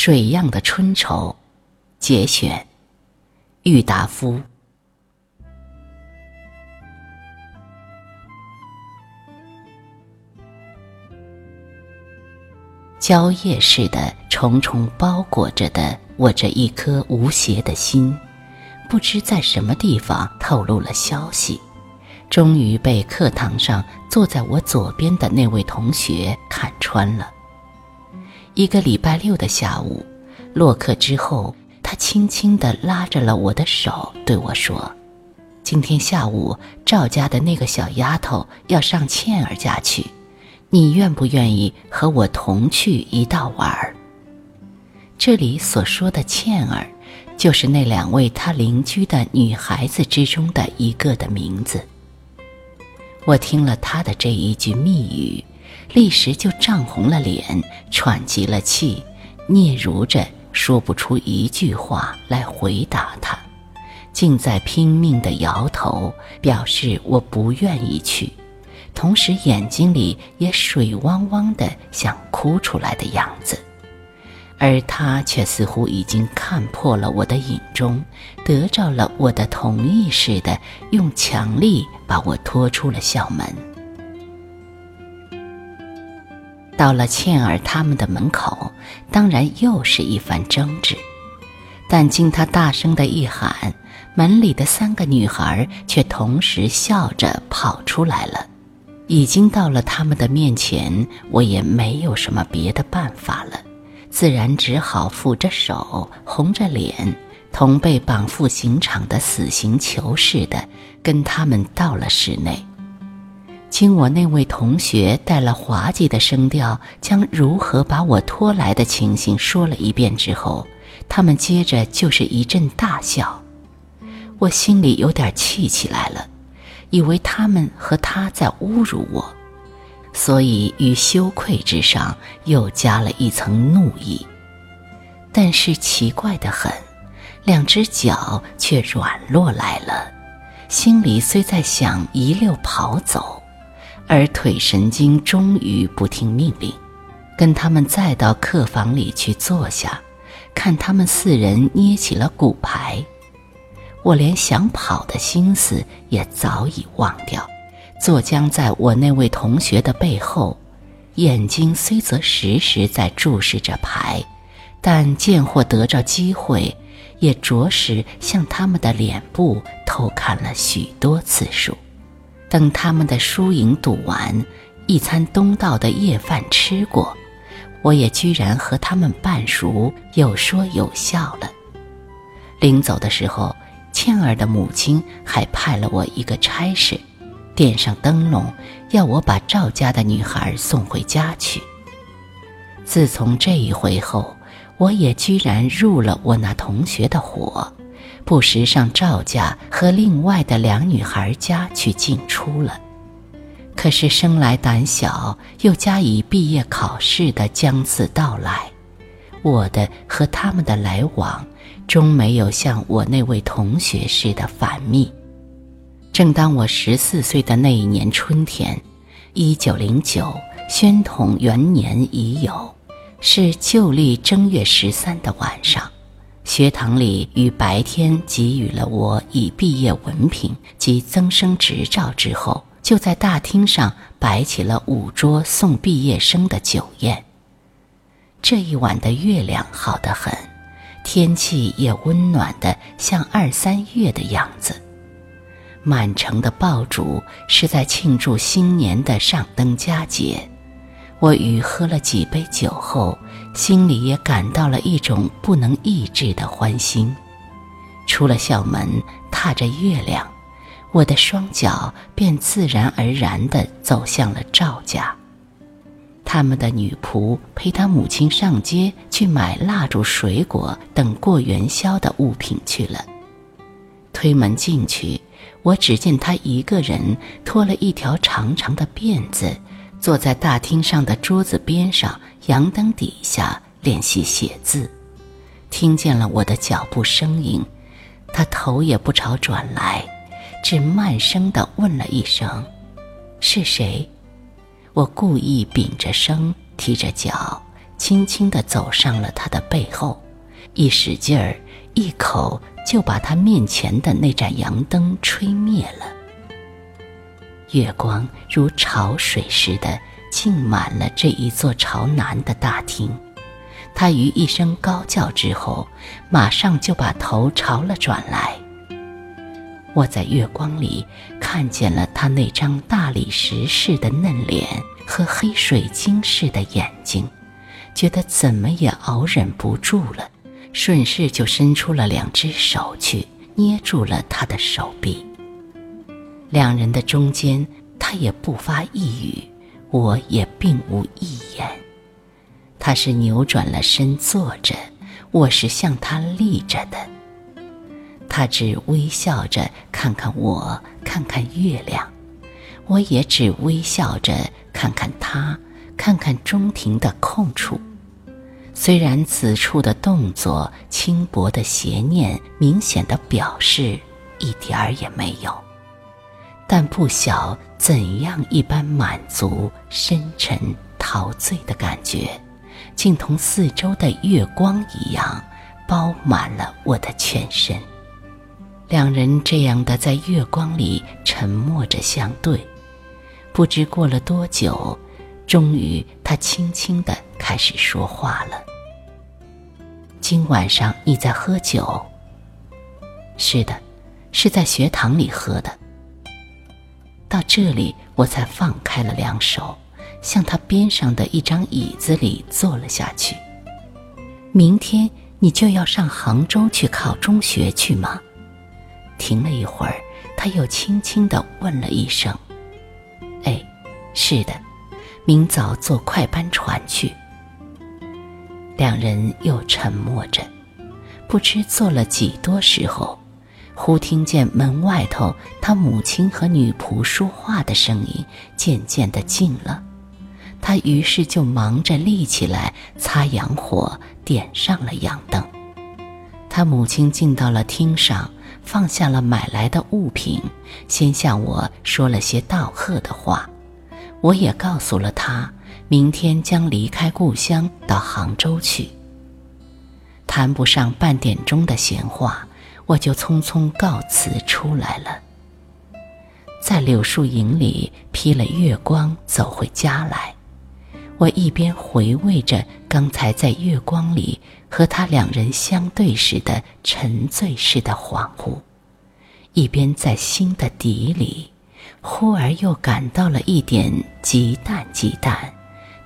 水样的春愁，节选，郁达夫。蕉叶似的重重包裹着的我这一颗无邪的心，不知在什么地方透露了消息，终于被课堂上坐在我左边的那位同学看穿了。一个礼拜六的下午，落课之后，他轻轻地拉着了我的手，对我说：“今天下午赵家的那个小丫头要上倩儿家去，你愿不愿意和我同去一道玩儿？”这里所说的倩儿，就是那两位他邻居的女孩子之中的一个的名字。我听了他的这一句密语。立时就涨红了脸，喘急了气，嗫嚅着说不出一句话来回答他，竟在拼命地摇头，表示我不愿意去，同时眼睛里也水汪汪的，想哭出来的样子，而他却似乎已经看破了我的影中，得着了我的同意似的，用强力把我拖出了校门。到了倩儿他们的门口，当然又是一番争执。但经他大声的一喊，门里的三个女孩却同时笑着跑出来了。已经到了他们的面前，我也没有什么别的办法了，自然只好抚着手，红着脸，同被绑赴刑场的死刑囚似的，跟他们到了室内。经我那位同学带了滑稽的声调，将如何把我拖来的情形说了一遍之后，他们接着就是一阵大笑。我心里有点气起来了，以为他们和他在侮辱我，所以于羞愧之上又加了一层怒意。但是奇怪的很，两只脚却软落来了，心里虽在想一溜跑走。而腿神经终于不听命令，跟他们再到客房里去坐下，看他们四人捏起了骨牌。我连想跑的心思也早已忘掉，坐僵在我那位同学的背后，眼睛虽则时时在注视着牌，但见或得着机会，也着实向他们的脸部偷看了许多次数。等他们的输赢赌完，一餐东道的夜饭吃过，我也居然和他们半熟，有说有笑了。临走的时候，倩儿的母亲还派了我一个差事，点上灯笼，要我把赵家的女孩送回家去。自从这一回后，我也居然入了我那同学的伙。不时上赵家和另外的两女孩家去进出了，可是生来胆小，又加以毕业考试的将次到来，我的和他们的来往，终没有像我那位同学似的繁密。正当我十四岁的那一年春天，一九零九宣统元年已有，是旧历正月十三的晚上。学堂里于白天给予了我以毕业文凭及增生执照之后，就在大厅上摆起了五桌送毕业生的酒宴。这一晚的月亮好得很，天气也温暖的像二三月的样子。满城的爆竹是在庆祝新年的上灯佳节。我与喝了几杯酒后，心里也感到了一种不能抑制的欢欣。出了校门，踏着月亮，我的双脚便自然而然地走向了赵家。他们的女仆陪他母亲上街去买蜡烛、水果等过元宵的物品去了。推门进去，我只见他一个人拖了一条长长的辫子。坐在大厅上的桌子边上，阳灯底下练习写字，听见了我的脚步声音，他头也不朝转来，只慢声地问了一声：“是谁？”我故意屏着声，提着脚，轻轻地走上了他的背后，一使劲儿，一口就把他面前的那盏阳灯吹灭了。月光如潮水似的浸满了这一座朝南的大厅。他于一声高叫之后，马上就把头朝了转来。我在月光里看见了他那张大理石似的嫩脸和黑水晶似的眼睛，觉得怎么也熬忍不住了，顺势就伸出了两只手去捏住了他的手臂。两人的中间，他也不发一语，我也并无一言。他是扭转了身坐着，我是向他立着的。他只微笑着看看我，看看月亮；我也只微笑着看看他，看看中庭的空处。虽然此处的动作轻薄的邪念，明显的表示一点儿也没有，但不晓怎样一般满足、深沉、陶醉的感觉。竟同四周的月光一样，包满了我的全身。两人这样的在月光里沉默着相对，不知过了多久，终于他轻轻的开始说话了：“今晚上你在喝酒？”“是的，是在学堂里喝的。”到这里，我才放开了两手。向他边上的一张椅子里坐了下去。明天你就要上杭州去考中学去吗？停了一会儿，他又轻轻地问了一声：“哎，是的，明早坐快班船去。”两人又沉默着，不知坐了几多时候，忽听见门外头他母亲和女仆说话的声音渐渐的近了。他于是就忙着立起来擦洋火，点上了洋灯。他母亲进到了厅上，放下了买来的物品，先向我说了些道贺的话。我也告诉了他，明天将离开故乡到杭州去。谈不上半点钟的闲话，我就匆匆告辞出来了。在柳树影里披了月光走回家来。我一边回味着刚才在月光里和他两人相对时的沉醉似的恍惚，一边在心的底里，忽而又感到了一点极淡极淡，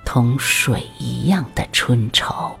同水一样的春愁。